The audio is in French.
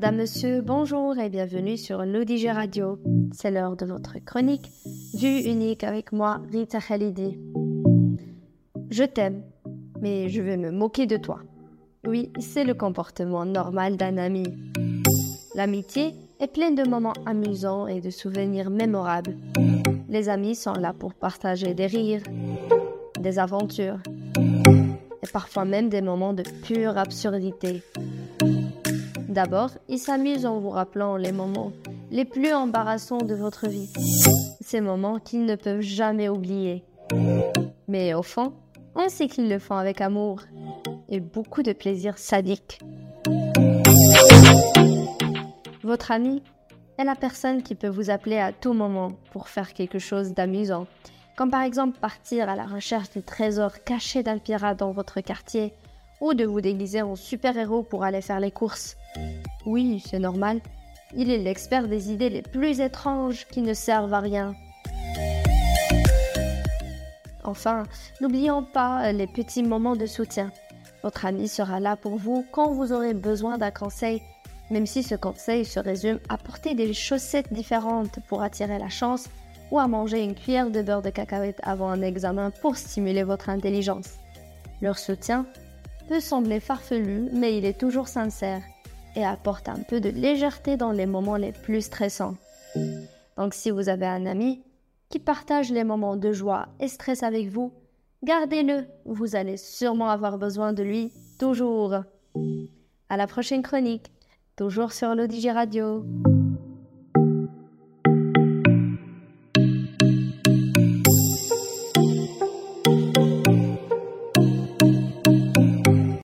Madame, Monsieur, bonjour et bienvenue sur l'ODG Radio. C'est l'heure de votre chronique Vue unique avec moi, Rita Khalidi. Je t'aime, mais je vais me moquer de toi. Oui, c'est le comportement normal d'un ami. L'amitié est pleine de moments amusants et de souvenirs mémorables. Les amis sont là pour partager des rires, des aventures et parfois même des moments de pure absurdité. D'abord, ils s'amusent en vous rappelant les moments les plus embarrassants de votre vie, ces moments qu'ils ne peuvent jamais oublier. Mais au fond, on sait qu'ils le font avec amour et beaucoup de plaisir sadique. Votre ami est la personne qui peut vous appeler à tout moment pour faire quelque chose d'amusant, comme par exemple partir à la recherche des trésors cachés d'un pirate dans votre quartier, ou de vous déguiser en super-héros pour aller faire les courses. Oui, c'est normal, il est l'expert des idées les plus étranges qui ne servent à rien. Enfin, n'oublions pas les petits moments de soutien. Votre ami sera là pour vous quand vous aurez besoin d'un conseil, même si ce conseil se résume à porter des chaussettes différentes pour attirer la chance ou à manger une cuillère de beurre de cacahuète avant un examen pour stimuler votre intelligence. Leur soutien peut sembler farfelu, mais il est toujours sincère et apporte un peu de légèreté dans les moments les plus stressants. Donc si vous avez un ami qui partage les moments de joie et stress avec vous, gardez-le, vous allez sûrement avoir besoin de lui toujours. À la prochaine chronique, toujours sur l'ODG Radio.